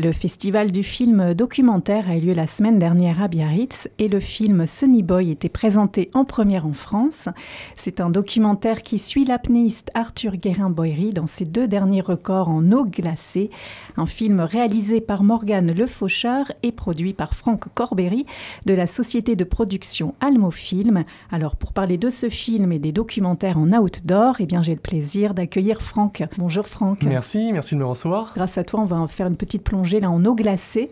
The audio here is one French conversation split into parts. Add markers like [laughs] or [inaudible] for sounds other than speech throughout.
Le festival du film documentaire a eu lieu la semaine dernière à Biarritz et le film Sunny Boy était présenté en première en France. C'est un documentaire qui suit l'apnéiste Arthur Guérin-Boyery dans ses deux derniers records en eau glacée. Un film réalisé par Morgane Le Faucheur et produit par Franck Corbery de la société de production Almo Film. Alors pour parler de ce film et des documentaires en outdoor, eh bien j'ai le plaisir d'accueillir Franck. Bonjour Franck. Merci, merci de me recevoir. Grâce à toi, on va faire une petite plongée là en eau glacée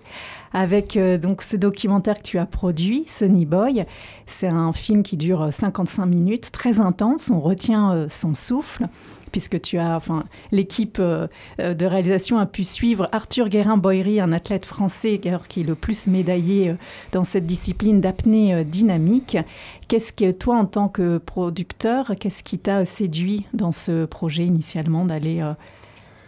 avec euh, donc ce documentaire que tu as produit, Sunny Boy. C'est un film qui dure 55 minutes, très intense. On retient euh, son souffle puisque tu as, enfin, l'équipe euh, de réalisation a pu suivre Arthur Guérin-Boyery, un athlète français qui est le plus médaillé dans cette discipline d'apnée dynamique. Qu'est-ce que toi, en tant que producteur, qu'est-ce qui t'a séduit dans ce projet initialement d'aller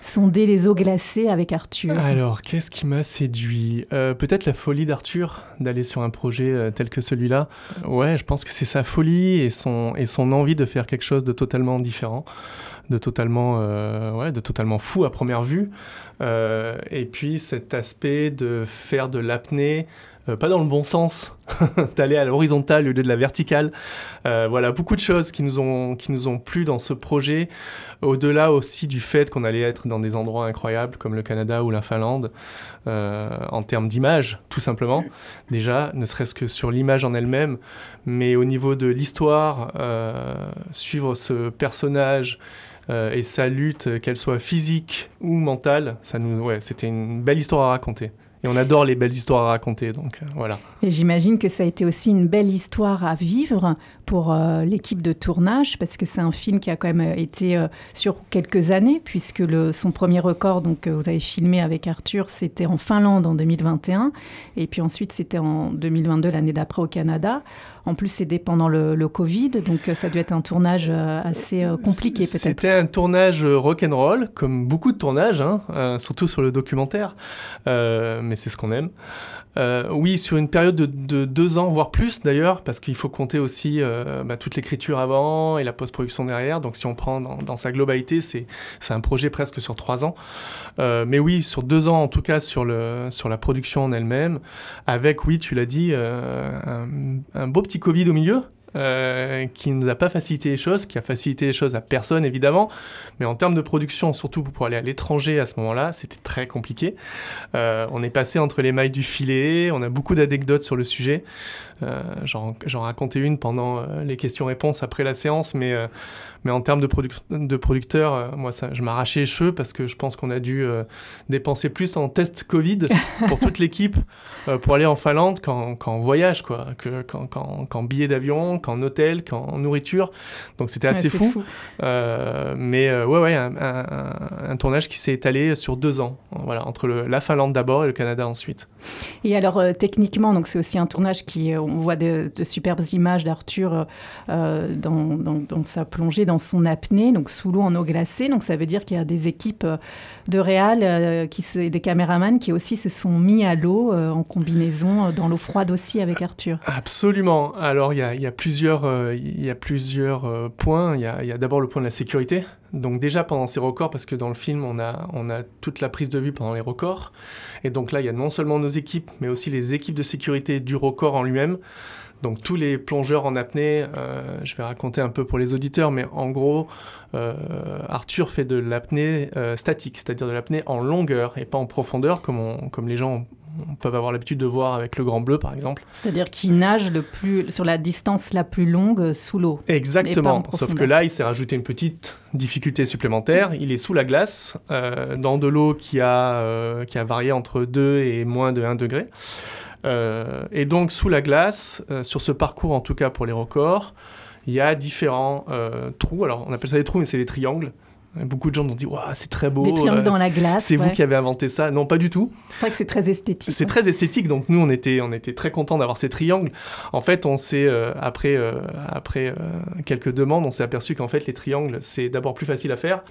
sonder les eaux glacées avec Arthur Alors, qu'est-ce qui m'a séduit? Euh, Peut-être la folie d'Arthur d'aller sur un projet euh, tel que celui-là. Ouais, je pense que c'est sa folie et son, et son envie de faire quelque chose de totalement différent, de totalement, euh, ouais, de totalement fou à première vue. et puis cet aspect de faire de l'apnée euh, pas dans le bon sens, [laughs] d'aller à l'horizontale au lieu de la verticale. Euh, voilà, beaucoup de choses qui nous ont, qui nous ont plu dans ce projet, au-delà aussi du fait qu'on allait être dans des endroits incroyables comme le Canada ou la Finlande, euh, en termes d'image, tout simplement. Déjà, ne serait-ce que sur l'image en elle-même, mais au niveau de l'histoire, suivre ce personnage. et sa lutte, qu'elle soit physique ou mentale, ça nous, ouais, c'était une belle histoire à raconter. Et on adore les belles histoires à raconter, donc euh, voilà. Et j'imagine que ça a été aussi une belle histoire à vivre pour euh, l'équipe de tournage, parce que c'est un film qui a quand même euh, été sur quelques années, puisque son premier record, donc vous avez filmé avec Arthur, c'était en Finlande en 2021, et puis ensuite c'était en 2022, l'année d'après au Canada. En plus, c'était pendant le, le, Covid, donc ça a dû être un tournage assez compliqué peut-être. C'était un tournage rock'n'roll, comme beaucoup de tournages, hein, surtout sur le documentaire mais c'est ce qu'on aime. Euh, oui, sur une période de, deux ans, voire plus d'ailleurs, parce qu'il faut compter aussi euh, bah, toute l'écriture avant et la post-production derrière. Donc si on prend dans, sa globalité, c'est un projet presque sur trois ans. Euh, mais oui, sur deux ans en tout cas sur, le, sur la production en elle-même, avec, oui, tu l'as dit, un, beau petit Covid au milieu. Euh, qui ne nous a pas facilité les choses, qui a facilité les choses à personne évidemment, mais en termes de production, surtout pour aller à l'étranger à ce moment-là, c'était très compliqué. Euh, on est passé entre les mailles du filet, on a beaucoup d'anecdotes sur le sujet. Euh, j'en racontais une pendant les questions-réponses après la séance, mais mais en termes de, de producteur, euh, moi, ça, je m'arrachais les cheveux parce que je pense qu'on a dû euh, dépenser plus en test Covid [laughs] pour toute l'équipe euh, pour aller en Finlande qu'en voyage, quoi. Que, qu'en billet d'avion, qu'en hôtel, qu'en nourriture. Donc c'était assez fou. mais ouais, ouais, un, tournage qui s'est étalé sur deux ans. Voilà, entre le, la Finlande d'abord et le Canada ensuite. Et alors, techniquement, donc c'est aussi un tournage qui, on voit de, superbes images d'Arthur dans, dans, sa plongée dans son apnée, donc sous l'eau en eau glacée. Donc ça veut dire qu'il y a des équipes euh, de réal euh, qui des caméramans qui aussi se sont mis à l'eau euh, en combinaison dans l'eau froide aussi avec Arthur. Absolument. Alors il y a plusieurs points. Il y a, d'abord le point de la sécurité. Donc déjà pendant ces records, parce que dans le film on a, on a toute la prise de vue pendant les records. Et donc là il y a non seulement nos équipes, mais aussi les équipes de sécurité du record en lui-même. Donc tous les plongeurs en apnée, euh, je vais raconter un peu pour les auditeurs, mais en gros, euh, Arthur fait de l'apnée euh, statique, c'est-à-dire de l'apnée en longueur et pas en profondeur, comme, comme les gens peuvent avoir l'habitude de voir avec le grand bleu, par exemple. C'est-à-dire qu'il nage le plus, sur la distance la plus longue sous l'eau. Exactement, sauf que là, il s'est rajouté une petite difficulté supplémentaire. Il est sous la glace, dans de l'eau qui, a qui a varié entre 2 et moins de 1 degré. Euh, et donc sous la glace, euh, sur ce parcours en tout cas pour les records, il y a différents euh, trous. Alors on appelle ça des trous, mais c'est des triangles. Beaucoup de gens nous ont dit Waouh, c'est très beau. Des triangles dans la glace. C'est vous qui avez inventé ça. Non, pas du tout. C'est vrai que c'est très esthétique. C'est très esthétique. Donc nous, on était, on était très contents d'avoir ces triangles. En fait, on s'est, après, après quelques demandes, on s'est aperçu qu'en fait, les triangles, c'est d'abord plus facile à faire.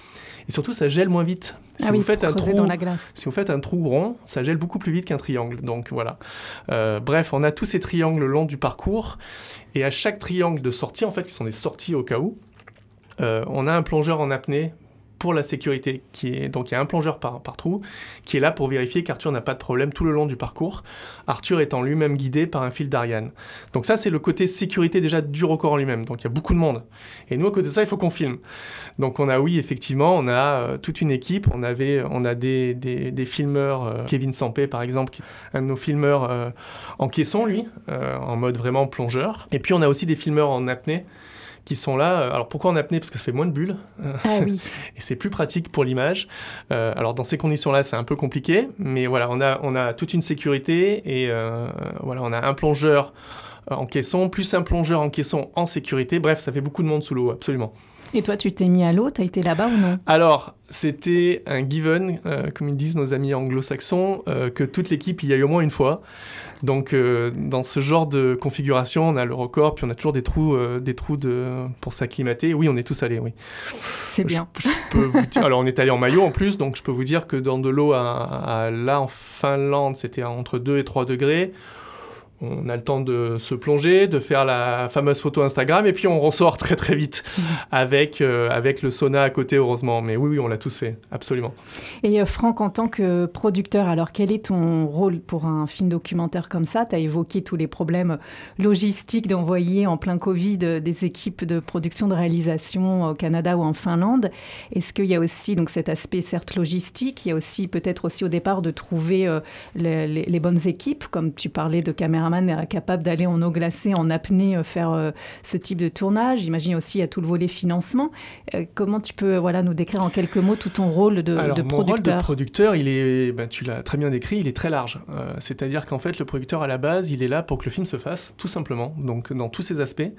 Et surtout, ça gèle moins vite. Si, ah vous faites un trou, dans la glace. si vous faites un trou rond, ça gèle beaucoup plus vite qu'un triangle. Donc voilà. bref, on a tous ces triangles le long du parcours. Et à chaque triangle de sortie, en fait, qui sont des sorties au cas où, euh, on a un plongeur en apnée pour la sécurité. Qui est, donc il y a un plongeur par, par trou qui est là pour vérifier qu'Arthur n'a pas de problème tout le long du parcours. Arthur étant lui-même guidé par un fil d'Ariane. Donc ça c'est le côté sécurité déjà du record en lui-même. Donc il y a beaucoup de monde. Et nous à côté de ça il faut qu'on filme. Donc on a oui effectivement on a euh, toute une équipe. On avait on a des, des, des filmeurs euh, Kevin Sampé par exemple un de nos filmeurs en caisson lui en mode vraiment plongeur. Et puis on a aussi des filmeurs en apnée qui sont là. Euh, alors pourquoi en apnée? Parce que ça fait moins de bulles. Ah oui. [laughs] et c'est plus pratique pour l'image. Euh, alors dans ces conditions-là, c'est un peu compliqué, mais voilà, on a, on a toute une sécurité et euh, voilà, on a un plongeur en caisson, plus un plongeur en caisson en sécurité. Bref, ça fait beaucoup de monde sous l'eau, absolument. Et toi, tu t'es mis à l'eau, tu as été là-bas ou non Alors, c'était un given, comme ils disent nos amis anglo-saxons, que toute l'équipe y aille au moins une fois. Donc, euh, dans ce genre de configuration, on a le record, puis on a toujours des trous, euh, des trous de, pour s'acclimater. Oui, on est tous allés, oui. C'est bien. alors, on est allé en maillot en plus, donc je peux vous dire que dans de l'eau, là, en Finlande, c'était entre 2 et 3 degrés on a le temps de se plonger, de faire la fameuse photo Instagram, et puis on ressort très très vite [laughs] avec, euh, avec le sauna à côté, heureusement. Mais oui, oui, on l'a tous fait, absolument. Et euh, Franck, en tant que producteur, alors quel est ton rôle pour un film documentaire comme ça? Tu as évoqué tous les problèmes logistiques d'envoyer en plein Covid euh, des équipes de production, de réalisation au Canada ou en Finlande. Est-ce qu'il y a aussi donc, cet aspect certes logistique, il y a aussi peut-être aussi au départ de trouver les, les bonnes équipes, comme tu parlais de est capable d'aller en eau glacée, en apnée, euh, faire euh, ce type de tournage. J'imagine aussi à tout le volet financement. Euh, comment tu peux voilà, nous décrire en quelques mots tout ton rôle de, Alors, de mon rôle de producteur, il est, ben, tu l'as très bien décrit, il est très large. C'est-à-dire qu'en fait, le producteur à la base, il est là pour que le film se fasse, tout simplement. Donc dans tous ses aspects.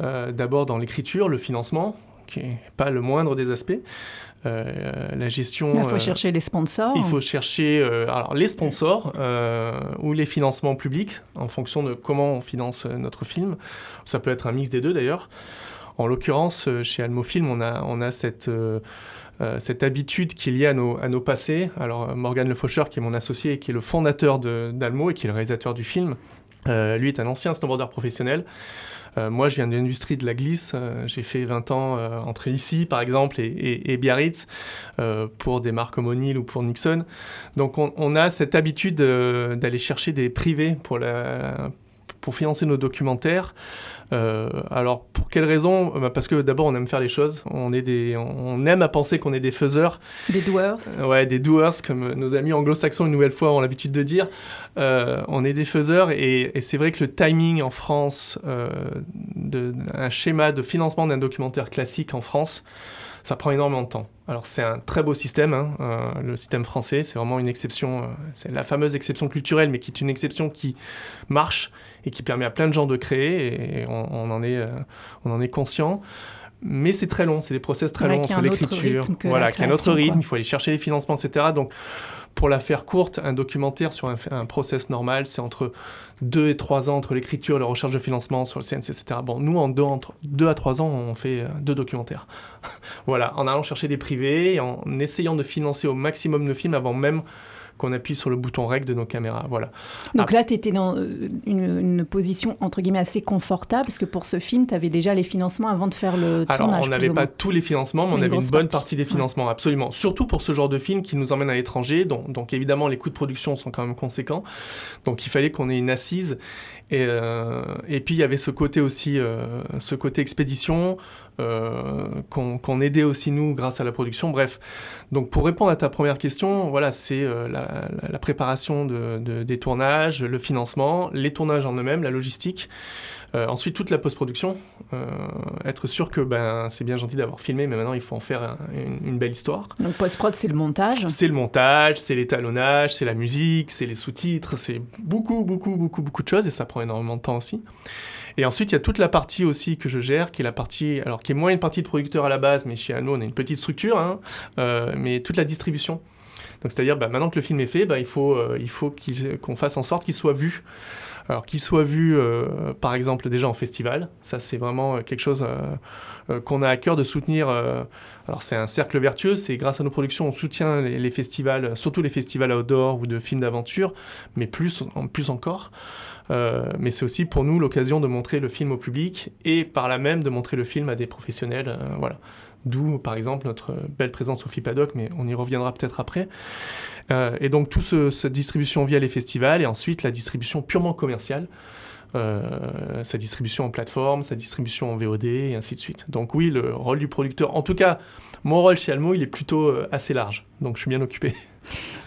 D'abord dans l'écriture, le financement, qui n'est pas le moindre des aspects. Euh, la gestion. Il faut euh, chercher les sponsors. Il faut chercher euh, alors, les sponsors ou les financements publics en fonction de comment on finance notre film. Ça peut être un mix des deux d'ailleurs. En l'occurrence, chez Almo Film, on a, on a cette, cette habitude qui est liée à nos, à nos passés. Alors, Morgan Le Faucheur, qui est mon associé et qui est le fondateur d'Almo et qui est le réalisateur du film, lui est un ancien snowboarder professionnel. Euh, moi, je viens de l'industrie de la glisse. Euh, j'ai fait 20 ans euh, entre ici, par exemple, et, Biarritz, pour des marques comme O'Neill ou pour Nixon. Donc, on, a cette habitude d'aller chercher des privés pour financer nos documentaires. Euh, alors, pour quelle raison? Bah, Parce que d'abord, on aime faire les choses. On, est des, on aime à penser qu'on est des faiseurs. Des doers. Euh, ouais, des doers, comme nos amis anglo-saxons, une nouvelle fois, ont l'habitude de dire. Euh, on est des faiseurs et, c'est vrai que le timing en France, de, un schéma de financement d'un documentaire classique en France, ça prend énormément de temps. Alors c'est un très beau système, hein, le système français, c'est vraiment une exception, c'est la fameuse exception culturelle, mais qui est une exception qui marche et qui permet à plein de gens de créer, et on, en, est, euh, on en est conscient. Mais c'est très long, c'est des process très longs entre l'écriture. Voilà, qui a un autre rythme, il faut aller chercher les financements, etc. Donc, pour la faire courte, un documentaire sur un, un process normal, c'est entre 2 et 3 ans entre l'écriture et la recherche de financement sur le CNC, etc. Bon, nous, en 2 entre deux à 3 ans, on fait euh, deux documentaires. [laughs] voilà, en allant chercher des privés, en essayant de financer au maximum nos films avant même qu'on appuie sur le bouton rec de nos caméras. Voilà. Donc là, tu étais dans euh, une, position entre guillemets assez confortable parce que pour ce film, tu avais déjà les financements avant de faire le Alors, tournage. on n'avait pas tous les financements, mais on avait une bonne partie, des financements, absolument. Surtout pour ce genre de film qui nous emmène à l'étranger. Donc, donc, évidemment, les coûts de production sont quand même conséquents. Donc il fallait qu'on ait une assise. Et, euh, et, puis il y avait ce côté aussi, euh, ce côté expédition euh, qu'on aidait aussi nous grâce à la production. Bref, donc pour répondre à ta première question, voilà, c'est la, la, préparation de, de, des tournages, le financement, les tournages en eux-mêmes, la logistique. Euh, ensuite, toute la post-production, euh, être sûr que ben, c'est bien gentil d'avoir filmé, mais maintenant il faut en faire une, belle histoire. Donc post-prod, c'est le montage C'est le montage, c'est l'étalonnage, c'est la musique, c'est les sous-titres, c'est beaucoup, beaucoup, beaucoup, beaucoup de choses et ça prend énormément de temps aussi. Et ensuite, il y a toute la partie aussi que je gère, qui est la partie, alors qui est moins une partie de producteur à la base, mais chez Anno, on a une petite structure, hein, euh, mais toute la distribution. Donc, c'est-à-dire, bah, maintenant que le film est fait, bah, il faut, euh, il faut qu'on fasse en sorte qu'il soit vu. Alors qu'il soit vu, euh, par exemple, déjà en festival, ça c'est vraiment quelque chose qu'on a à cœur de soutenir. alors c'est un cercle vertueux, c'est grâce à nos productions on soutient les, festivals, surtout les festivals outdoor ou de films d'aventure, mais plus, plus encore. Euh, mais c'est aussi pour nous l'occasion de montrer le film au public et par là même de montrer le film à des professionnels. Euh, voilà. D'où, par exemple, notre belle présence au FIPADOC, mais on y reviendra peut-être après. Euh, et donc, toute ce, cette distribution via les festivals et ensuite la distribution purement commerciale. sa distribution en plateforme, sa distribution en VOD et ainsi de suite. Donc oui, le rôle du producteur, en tout cas, mon rôle chez Almo, il est plutôt assez large. Donc je suis bien occupé.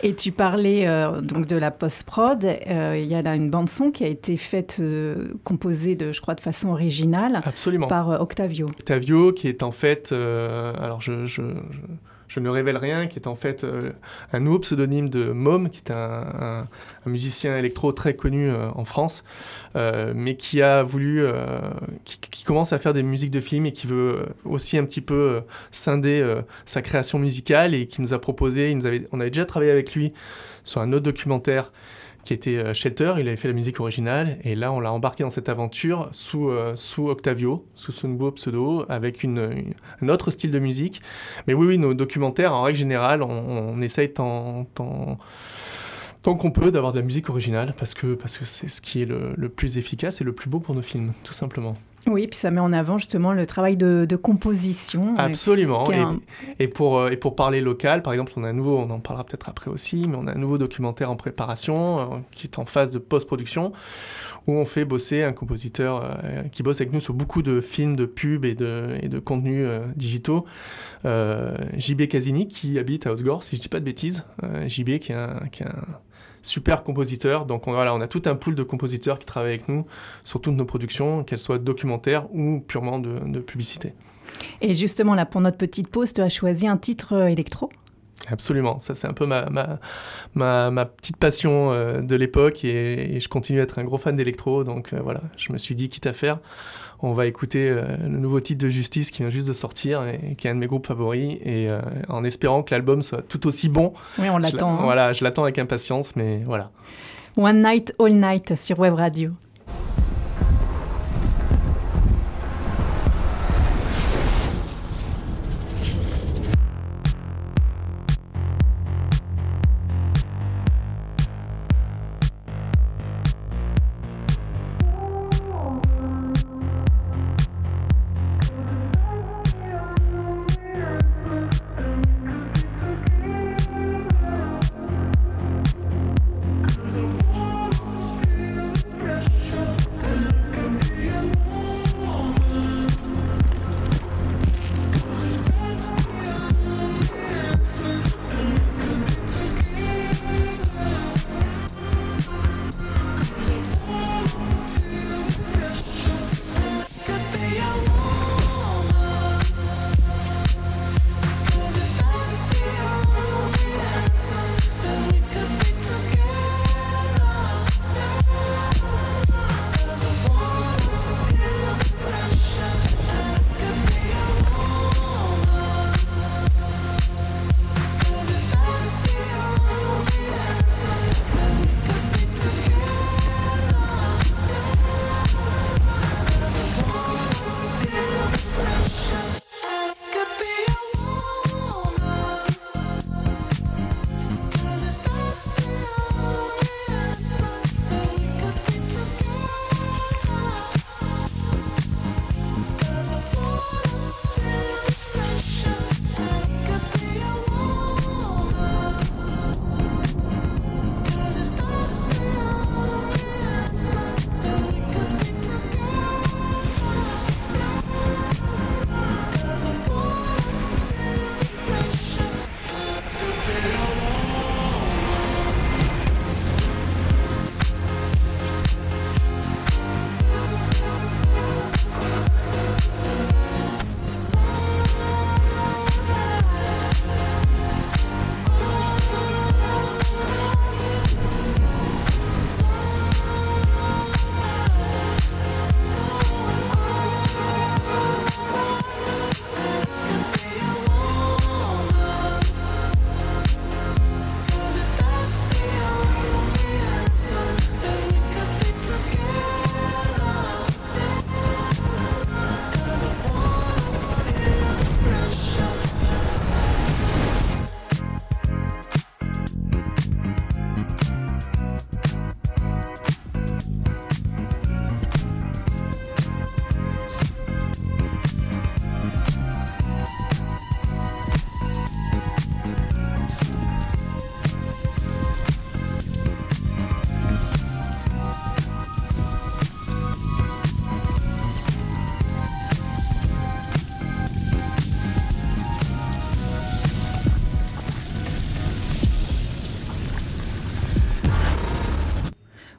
Et tu parlais euh, donc de la post-prod. Euh, il y a là une bande-son qui a été faite, euh, composée de, je crois, de façon originale. Absolument. Par Octavio. Octavio, qui est en fait. alors, je, je je ne révèle rien, qui est en fait euh, un nouveau pseudonyme de Mom, qui est un, musicien électro très connu euh, en France, euh, mais qui a voulu, qui, commence à faire des musiques de films et qui veut aussi un petit peu scinder sa création musicale et qui nous a proposé, on avait déjà travaillé avec lui sur un autre documentaire qui était euh, Shelter, il avait fait la musique originale, et là on l'a embarqué dans cette aventure sous, euh, sous Octavio, sous pseudo, avec une, un autre style de musique. Mais oui, nos documentaires, en règle générale, on, essaye tant, tant, tant qu'on peut d'avoir de la musique originale, parce que parce que c'est ce qui est le, le plus efficace et le plus beau pour nos films, tout simplement. Oui, puis ça met en avant justement le travail de, composition. Euh, Absolument. Et, pour, euh, et pour parler local, par exemple, on a un nouveau, on en parlera peut-être après aussi, mais on a un nouveau documentaire en préparation euh, qui est en phase de post-production où on fait bosser un compositeur qui bosse avec nous sur beaucoup de films, de pubs et de, et de contenus digitaux. JB Casini qui habite à Osgore, si je ne dis pas de bêtises. JB qui est un, qui est un super compositeur. Donc on, voilà, on a tout un pool de compositeurs qui travaillent avec nous sur toutes nos productions, qu'elles soient documentaires ou purement de, publicité. Et justement, là, pour notre petite pause, tu as choisi un titre euh, électro? Absolument, ça c'est un peu ma, ma, ma, petite passion euh, de l'époque et, je continue à être un gros fan d'électro, donc euh, voilà, je me suis dit quitte à faire, on va écouter euh, le nouveau titre de Justice qui vient juste de sortir et, qui est un de mes groupes favoris. Et euh, en espérant que l'album soit tout aussi bon. Oui, on l'attend. Hein. Voilà, je l'attends avec impatience, mais voilà. One Night, All Night sur Web Radio.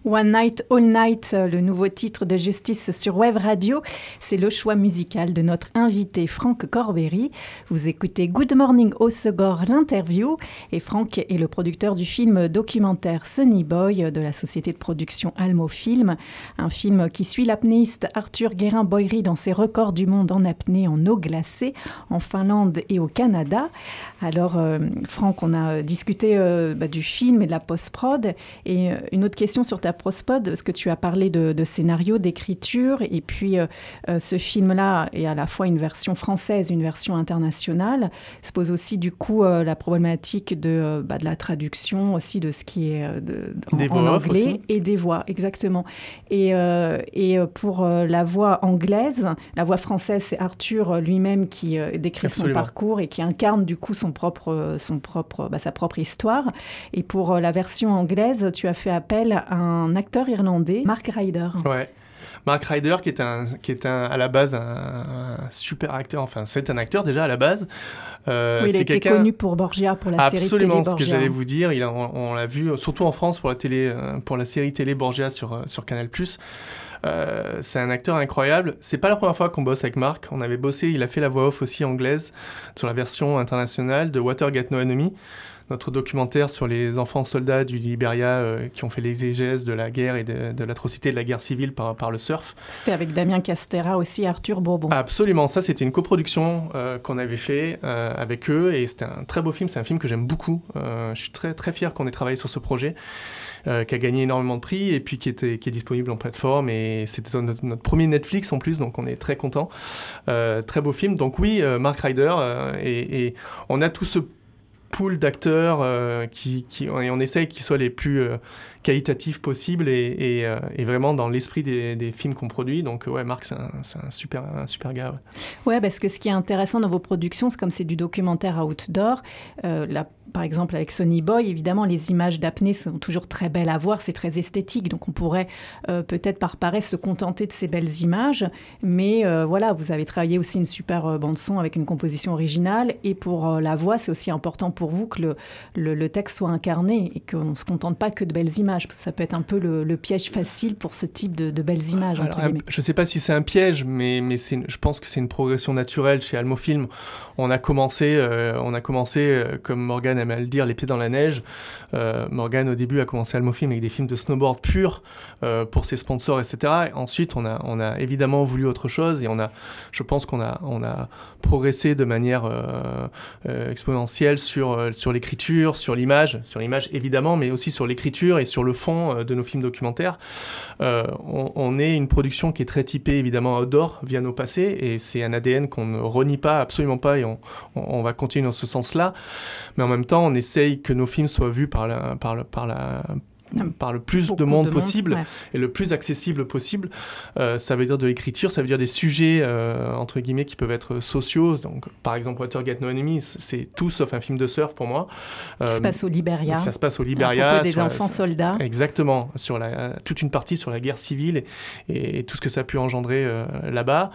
One Night, All Night, euh, le nouveau titre de Justice sur Web Radio. C'est le choix musical de notre invité Franck Corberry. Vous écoutez Good Morning au Segor, l'interview. Et Franck est le producteur du film documentaire Sunny Boy de la société de production Almo Film. Un film qui suit l'apnéiste Arthur Guérin-Boyery dans ses records du monde en apnée en eau glacée en Finlande et au Canada. Alors, euh, Franck, on a discuté euh, bah, du film et de la post-prod. Et une autre question sur ta Prospod, parce que tu as parlé de, scénario, d'écriture, et puis euh, euh, ce film-là est à la fois une version française, une version internationale, se pose aussi du coup euh, la problématique de, bah, de la traduction aussi de ce qui est en, anglais et des voix, exactement. Et, et pour la voix anglaise, la voix française, c'est Arthur lui-même qui décrit son parcours et qui incarne du coup son propre, son propre, bah, sa propre histoire. Et pour la version anglaise, tu as fait appel à un un acteur irlandais, Mark Ryder. Ouais. Mark Ryder, qui est, un, qui est un, à la base un, super acteur, enfin c'est un acteur déjà à la base. Euh, oui, il a été connu pour Borgia, pour la série télé Borgia. Ce que j'allais vous dire. Il on, l'a vu, surtout en France, pour la, télé, euh, pour la série télé Borgia sur, euh, sur Canal+. Euh, c'est un acteur incroyable. C'est pas la première fois qu'on bosse avec Mark. On avait bossé, il a fait la voix off aussi anglaise sur la version internationale de Watergate No Enemy notre documentaire sur les enfants soldats du Liberia euh, qui ont fait l'exégèse de la guerre et de, l'atrocité de la guerre civile par, par le surf. C'était avec Damien Castera aussi, Arthur Bourbon. Absolument, ça c'était une coproduction euh, qu'on avait fait euh, avec eux et c'était un très beau film, c'est un film que j'aime beaucoup. je suis très très fier qu'on ait travaillé sur ce projet. qui a gagné énormément de prix et puis qui, était, qui est disponible en plateforme. Et c'était notre, premier Netflix en plus, donc on est très content. très beau film. Donc oui, Mark Ryder, et, et, on a tout ce pool d'acteurs euh, qui, qui, on essaye qu'ils soient les plus euh, qualitatifs possibles et, euh, et, vraiment dans l'esprit des, des, films qu'on produit. Donc ouais, Marc, c'est un, un, super, un super gars. Ouais. parce que ce qui est intéressant dans vos productions, c'est comme c'est du documentaire outdoor, la par exemple avec Sony Boy, évidemment, les images d'apnée sont toujours très belles à voir, c'est très esthétique, donc on pourrait euh, peut-être par paresse se contenter de ces belles images, mais euh, voilà, vous avez travaillé aussi une super euh, bande son avec une composition originale, et pour la voix, c'est aussi important pour vous que le, le, texte soit incarné et qu'on ne se contente pas que de belles images, parce que ça peut être un peu le, piège facile pour ce type de, belles images. je ne sais pas si c'est un piège, mais, mais je pense que c'est une progression naturelle chez Almofilm. On a commencé, on a commencé comme Morgan Morgan à le dire, les pieds dans la neige. Euh, Morgan, au début, a commencé Almofilm avec des films de snowboard pur euh, pour ses sponsors, etc. ensuite, on a, évidemment voulu autre chose et on a, je pense qu'on a, progressé de manière euh, exponentielle sur, l'écriture, sur l'image, sur l'image évidemment, mais aussi sur l'écriture et sur le fond de nos films documentaires. On, est une production qui est très typée évidemment outdoor via nos passés et c'est un ADN qu'on ne renie pas, absolument pas, et on, on va continuer dans ce sens-là. Mais en même on essaye que nos films soient vus par la, par, par la par le plus de monde possible et le plus accessible possible. Euh, ça veut dire de l'écriture, ça veut dire des sujets euh, entre guillemets qui peuvent être sociaux. Donc, par exemple, Watergate No Enemy, c'est tout sauf un film de surf pour moi. ça se passe au Liberia. Ça se passe au Liberia. des enfants soldats. Exactement, sur la, toute une partie sur la guerre civile et, tout ce que ça a pu engendrer euh, là-bas,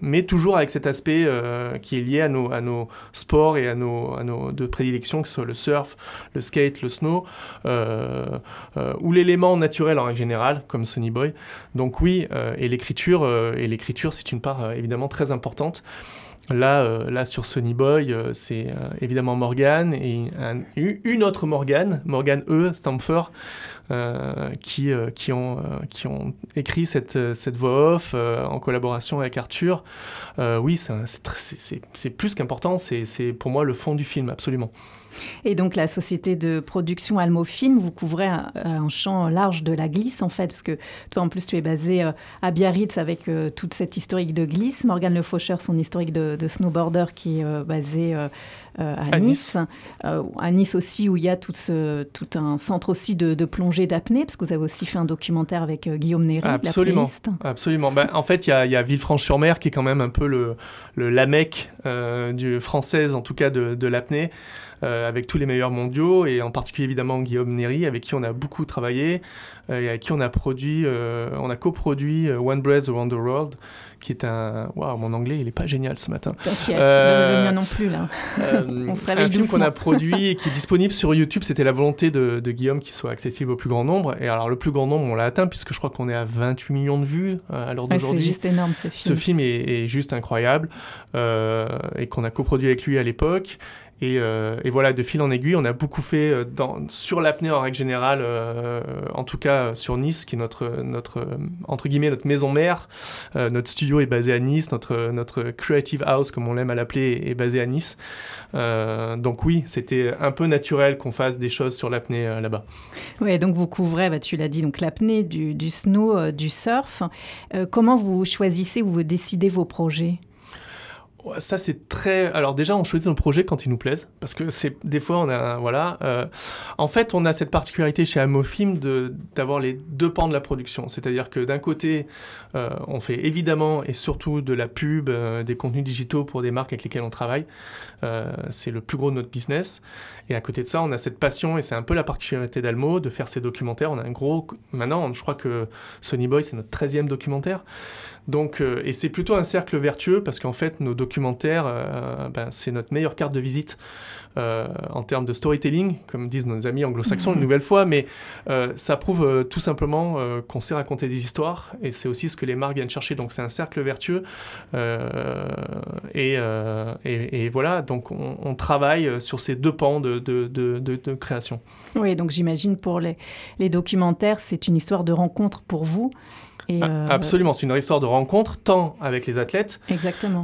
mais toujours avec cet aspect qui est lié à nos, à nos sports et à nos, à nos de prédilection, que ce soit le surf, le skate, le snow. Euh, euh, ou l'élément naturel en règle générale, comme Sonny Boy. Donc oui, euh, et l'écriture, et l'écriture, c'est une part évidemment très importante. Là, là sur Sonny Boy, c'est évidemment Morgan et une autre Morgan, Morgan E. Stamfer, qui, qui, ont, qui ont écrit cette, cette voix off en collaboration avec Arthur. oui, c'est plus qu'important, c'est pour moi le fond du film, absolument. Et donc la société de production Almofilm, vous couvrez un, champ large de la glisse en fait, parce que toi en plus tu es basé euh, à Biarritz avec euh, toute cette historique de glisse. Morgan Le Faucheur, son historique de, snowboarder qui est euh, basé à, Nice. à Nice aussi où il y a tout, ce, tout un centre aussi de, plongée d'apnée, parce que vous avez aussi fait un documentaire avec Guillaume Néry, absolument, absolument. Ben, en fait, il y a, y a Villefranche-sur-Mer qui est quand même un peu le, le Lamec du française en tout cas de, de l'apnée. Euh, avec tous les meilleurs mondiaux, et en particulier évidemment Guillaume Néry, avec qui on a beaucoup travaillé, euh, et avec qui on a produit, euh, on a coproduit One Breath Around the World, qui est un... Waouh, mon anglais, il est pas génial ce matin. T'inquiète, le mien non plus, là. [laughs] un film qu'on a produit et qui est [laughs] disponible sur YouTube. C'était la volonté de, Guillaume qu'il soit accessible au plus grand nombre. Et alors, le plus grand nombre, on l'a atteint puisque je crois qu'on est à 28 millions de vues à l'heure d'aujourd'hui. c'est juste énorme ce film. Ce film est, juste incroyable et qu'on a coproduit avec lui à l'époque. Euh, et, voilà, de fil en aiguille, on a beaucoup fait euh, sur l'apnée en règle générale, euh, en tout cas sur Nice, qui est notre, entre guillemets, notre maison mère. notre studio est basé à Nice, notre, creative house, comme on l'aime à l'appeler, est basé à Nice. donc oui, c'était un peu naturel qu'on fasse des choses sur l'apnée là-bas. Oui, donc vous couvrez, bah, tu l'as dit, l'apnée, du snow, du surf. comment vous choisissez ou vous décidez vos projets? Ça c'est très. Alors déjà, on choisit nos projets quand ils nous plaisent, parce que c'est des fois on a voilà. Euh, en fait, on a cette particularité chez Amofilm de d'avoir les deux pans de la production, c'est-à-dire que d'un côté, euh, on fait évidemment et surtout de la pub, euh, des contenus digitaux pour des marques avec lesquelles on travaille. c'est le plus gros de notre business. Et à côté de ça, on a cette passion et c'est un peu la particularité d'Almo de faire ces documentaires. On a un gros. Maintenant, je crois que Sony Boy c'est notre 13e documentaire. Donc, euh, et c'est plutôt un cercle vertueux parce qu'en fait, nos documentaires, euh, ben, c'est notre meilleure carte de visite euh, en termes de storytelling, comme disent nos amis anglo-saxons une [laughs] nouvelle fois, mais ça prouve tout simplement qu'on sait raconter des histoires et c'est aussi ce que les marques viennent chercher. Donc, c'est un cercle vertueux. Et, et, voilà, donc on, travaille sur ces deux pans de, de, de, de création. Oui, donc j'imagine pour les, les documentaires, c'est une histoire de rencontre pour vous ah, euh, absolument, c'est une histoire de rencontre tant avec les athlètes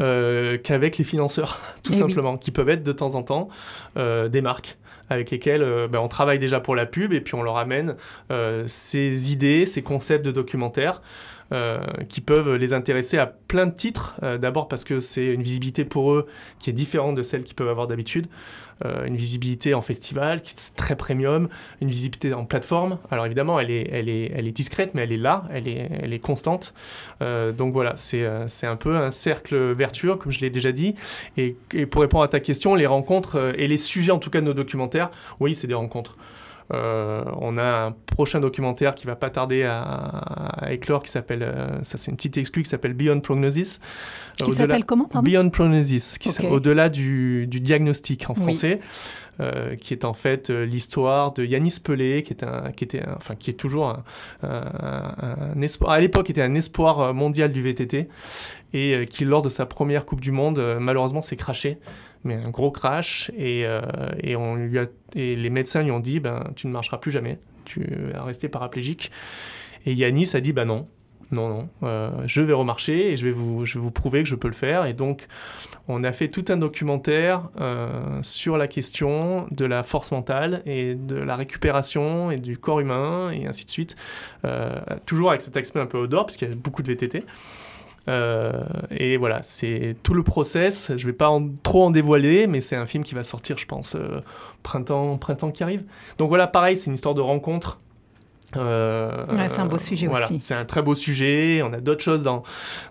euh, qu'avec les financeurs, [laughs] tout eh simplement, qui peuvent être de temps en temps euh, des marques avec lesquelles ben, on travaille déjà pour la pub et puis on leur amène ces idées, ces concepts de documentaires. Qui peuvent les intéresser à plein de titres. D'abord parce que c'est une visibilité pour eux qui est différente de celle qu'ils peuvent avoir d'habitude. Euh, une visibilité en festival qui est très premium, une visibilité en plateforme. Alors évidemment, elle est, elle est, elle est discrète, mais elle est là, elle est, elle est constante. Euh, donc voilà, c'est, euh, un peu un cercle vertueux, comme je l'ai déjà dit. Et, pour répondre à ta question, les rencontres et les sujets, en tout cas de nos documentaires, oui, c'est des rencontres. Euh, on a un prochain documentaire qui va pas tarder à, éclore, qui s'appelle, euh, ça c'est une petite exclue, qui s'appelle Beyond Prognosis. Qui s'appelle comment Beyond Prognosis, qui au-delà du, diagnostic en français. Euh, qui est en fait l'histoire de Yanis Pelé, qui, est un, qui, était enfin, qui est toujours un, espoir, à l'époque était un espoir mondial du VTT, et qui lors de sa première Coupe du Monde, malheureusement s'est craché mais un gros crash. Et, euh, et, on lui a, et les médecins lui ont dit ben, Tu ne marcheras plus jamais, tu vas rester paraplégique. Et Yanis a dit ben non, non, non, euh, je vais remarcher et je vais, vous, je vais vous prouver que je peux le faire. Et donc, on a fait tout un documentaire euh, sur la question de la force mentale et de la récupération et du corps humain et ainsi de suite. toujours avec cet aspect un peu odeur, puisqu'il y a beaucoup de VTT. Euh, et voilà, c'est tout le process. Je vais pas trop en dévoiler, mais c'est un film qui va sortir, je pense, euh, printemps, printemps qui arrive. Donc voilà, pareil, c'est une histoire de rencontre. Euh, c'est un beau sujet voilà, aussi. C'est un très beau sujet. On a d'autres choses dans,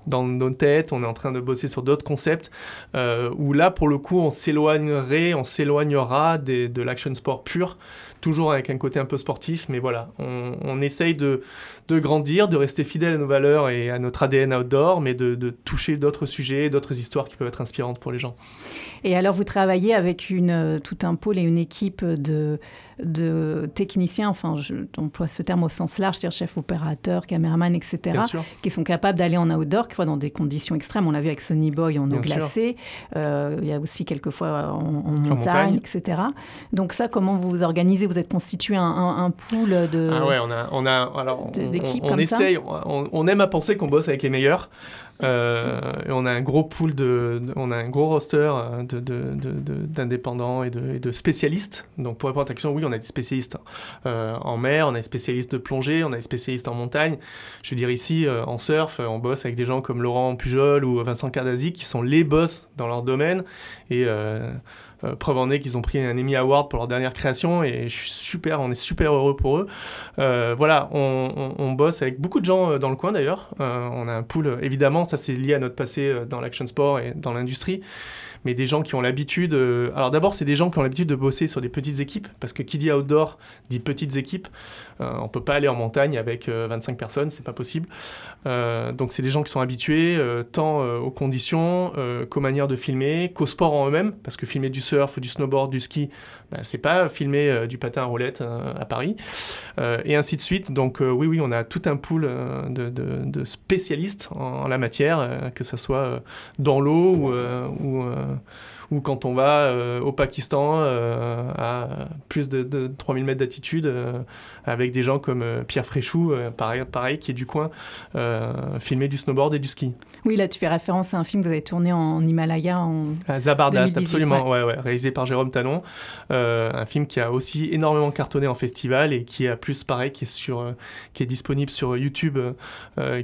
dans nos têtes. On est en train de bosser sur d'autres concepts. où là, pour le coup, on s'éloignerait, on s'éloignera de l'action sport pur toujours avec un côté un peu sportif, mais voilà, on, essaye de, grandir, de rester fidèle à nos valeurs et à notre ADN outdoor, mais de, de toucher d'autres sujets, d'autres histoires qui peuvent être inspirantes pour les gens. Et alors, vous travaillez avec une, euh, tout un pôle et une équipe de, de techniciens, enfin, j'emploie ce terme au sens large, c'est-à-dire chef opérateur, caméraman, etc., qui sont capables d'aller en outdoor, dans des conditions extrêmes. On l'a vu avec Sonny Boy en eau glacée. Euh, il y a aussi quelquefois en, montagne, etc. Donc ça, comment vous vous organisez? Vous êtes constitué un, un, pool de ah ouais, on a, on a alors d'équipes on, on, essaye, on, on, aime à penser qu'on bosse avec les meilleurs. Euh, on a un gros pool de, on a un gros roster euh, d'indépendants et, de, spécialistes. Donc pour répondre à ta question, oui, on a des spécialistes euh, en mer, on a des spécialistes de plongée, on a des spécialistes en montagne. Je veux dire ici, en surf, on bosse avec des gens comme Laurent Pujol ou Vincent Cardazzi qui sont les boss dans leur domaine et euh, preuve en est qu'ils ont pris un Emmy Award pour leur dernière création et je suis super, on est super heureux pour eux. Euh, voilà, on, bosse avec beaucoup de gens euh, dans le coin d'ailleurs. on a un pool, évidemment, Ça, c'est lié à notre passé dans l'action sport et dans l'industrie mais des gens qui ont l'habitude. Euh, alors d'abord, c'est des gens qui ont l'habitude de bosser sur des petites équipes, parce que qui dit outdoor dit petites équipes. Euh, on peut pas aller en montagne avec 25 euh, personnes, c'est pas possible. donc c'est des gens qui sont habitués tant aux conditions qu'aux manières de filmer, qu'au sport en eux-mêmes, parce que filmer du surf, du snowboard, du ski, ben, c'est pas filmer du patin à roulette à Paris, et ainsi de suite. Donc oui, oui, on a tout un pool de, spécialistes en, la matière, que ce soit dans l'eau ou ou quand on va euh, au Pakistan euh, à plus de, 3000 mètres d'altitude euh, avec des gens comme Pierre Fréchou, pareil, pareil, qui est du coin, filmer du snowboard et du ski. Oui, là tu fais référence à un film que vous avez tourné en Himalaya en à Zabardast, absolument, ouais. Ouais, réalisé par Jérôme Tanon, un film qui a aussi énormément cartonné en festival et qui a plus pareil, qui est sur, qui est disponible sur YouTube,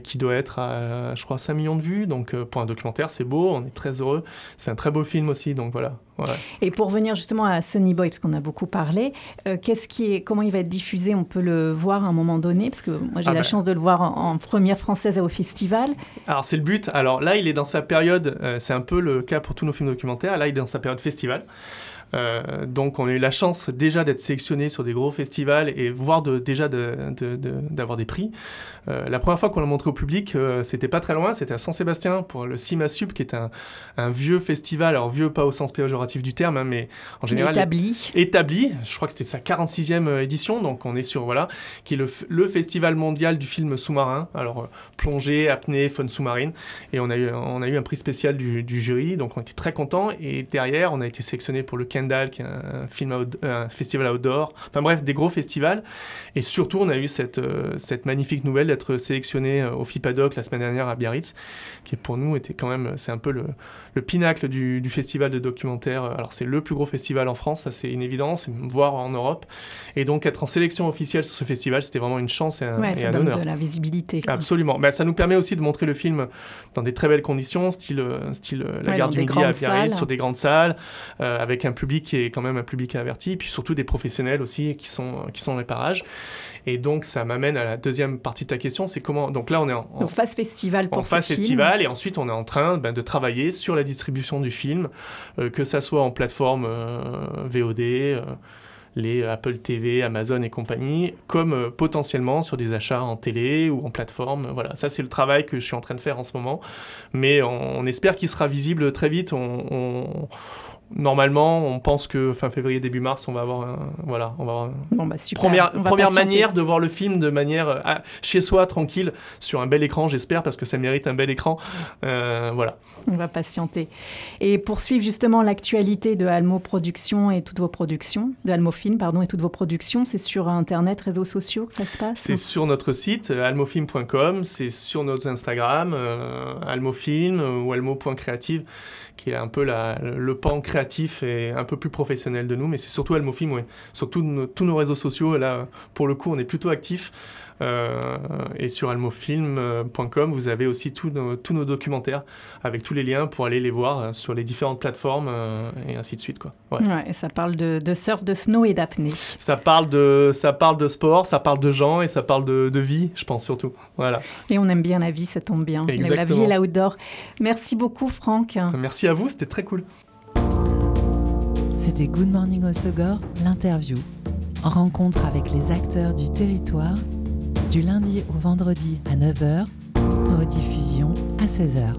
qui doit être à, je crois, 5 millions de vues. Donc pour un documentaire, c'est beau, on est très heureux. C'est un très beau film aussi donc voilà. Et pour revenir justement à Sunny Boy, parce qu'on a beaucoup parlé, euh, qu'est-ce qui est, comment il va être diffusé? On peut le voir à un moment donné, parce que moi j'ai ah la bah. chance de le voir en, première française au festival. Alors c'est le but. Alors là, il est dans sa période, euh, c'est un peu le cas pour tous nos films documentaires. Là, il est dans sa période festival. Euh, donc on a eu la chance déjà d'être sélectionné sur des gros festivals et voire de, déjà d'avoir des prix. Euh, la première fois qu'on l'a montré au public, euh, c'était pas très loin, c'était à Saint-Sébastien pour le CIMASUB qui est un, un, vieux festival, alors vieux pas au sens péjoratif du terme, hein, mais en général établi. Établi, je crois que c'était sa 46e édition, donc on est sur, voilà, qui est le, le festival mondial du film sous-marin, alors plongée, apnée, faune sous-marine, et on a, eu, on a eu un prix spécial du, du jury, donc on était très contents, et derrière on a été sélectionné pour le qui est un, film un festival outdoor. Enfin bref, des gros festivals. Et surtout, on a eu cette, euh, cette magnifique nouvelle d'être sélectionné euh, au FIPADOC la semaine dernière à Biarritz, qui pour nous était quand même, c'est un peu le, le pinacle du, festival de documentaire. Alors c'est le plus gros festival en France, ça c'est une évidence, voire en Europe. Et donc être en sélection officielle sur ce festival, c'était vraiment une chance et un, ouais, ça donne de la visibilité. Absolument. Mais bah, ça nous permet aussi de montrer le film dans des très belles conditions, style, euh, style la gare du Midi à Biarritz, sur des grandes salles, avec un public qui est quand même un public averti, puis surtout des professionnels aussi qui sont, qui sont dans les parages. Et donc, ça m'amène à la deuxième partie de ta question, c'est comment... Donc là, on est en, en phase festival pour en phase festival, et ensuite, on est en train ben, de travailler sur la distribution du film, euh, que ça soit en plateforme euh, VOD, euh, les Apple TV, Amazon et compagnie, comme potentiellement sur des achats en télé ou en plateforme. Voilà, ça c'est le travail que je suis en train de faire en ce moment. Mais on, espère qu'il sera visible très vite. on, Normalement, on pense que fin février, début mars, on va avoir un, voilà, on va avoir bon, bah, première, première manière de voir le film de manière euh, chez soi, tranquille, sur un bel écran, j'espère, parce que ça mérite un bel écran. Euh, voilà. On va patienter. Et pour suivre justement l'actualité de Almo Productions et toutes vos productions, de Almo Film, pardon, et toutes vos productions, c'est sur Internet, réseaux sociaux que ça se passe? C'est sur notre site, euh, almofilm.com, c'est sur notre Instagram, almofilm ou almo.creative qui est un peu la, le pan créatif et un peu plus professionnel de nous, mais c'est surtout Almofilm, oui. Sur tous nos réseaux sociaux, là, pour le coup, on est plutôt actifs. Euh, et sur almofilm.com, vous avez aussi tous nos, tous nos documentaires avec tous les liens pour aller les voir euh, sur les différentes plateformes euh, et ainsi de suite. Quoi. Ouais. et ça parle de, de, surf, de snow et d'apnée. Ça parle de, ça parle de sport, ça parle de gens et ça parle de, de vie, je pense surtout. Voilà. Et on aime bien la vie, ça tombe bien. La vie et l'outdoor. Merci beaucoup, Franck. Merci à vous, c'était très cool. C'était Good Morning Osogor, l'interview. Rencontre avec les acteurs du territoire du lundi au vendredi à 9h, rediffusion à 16h.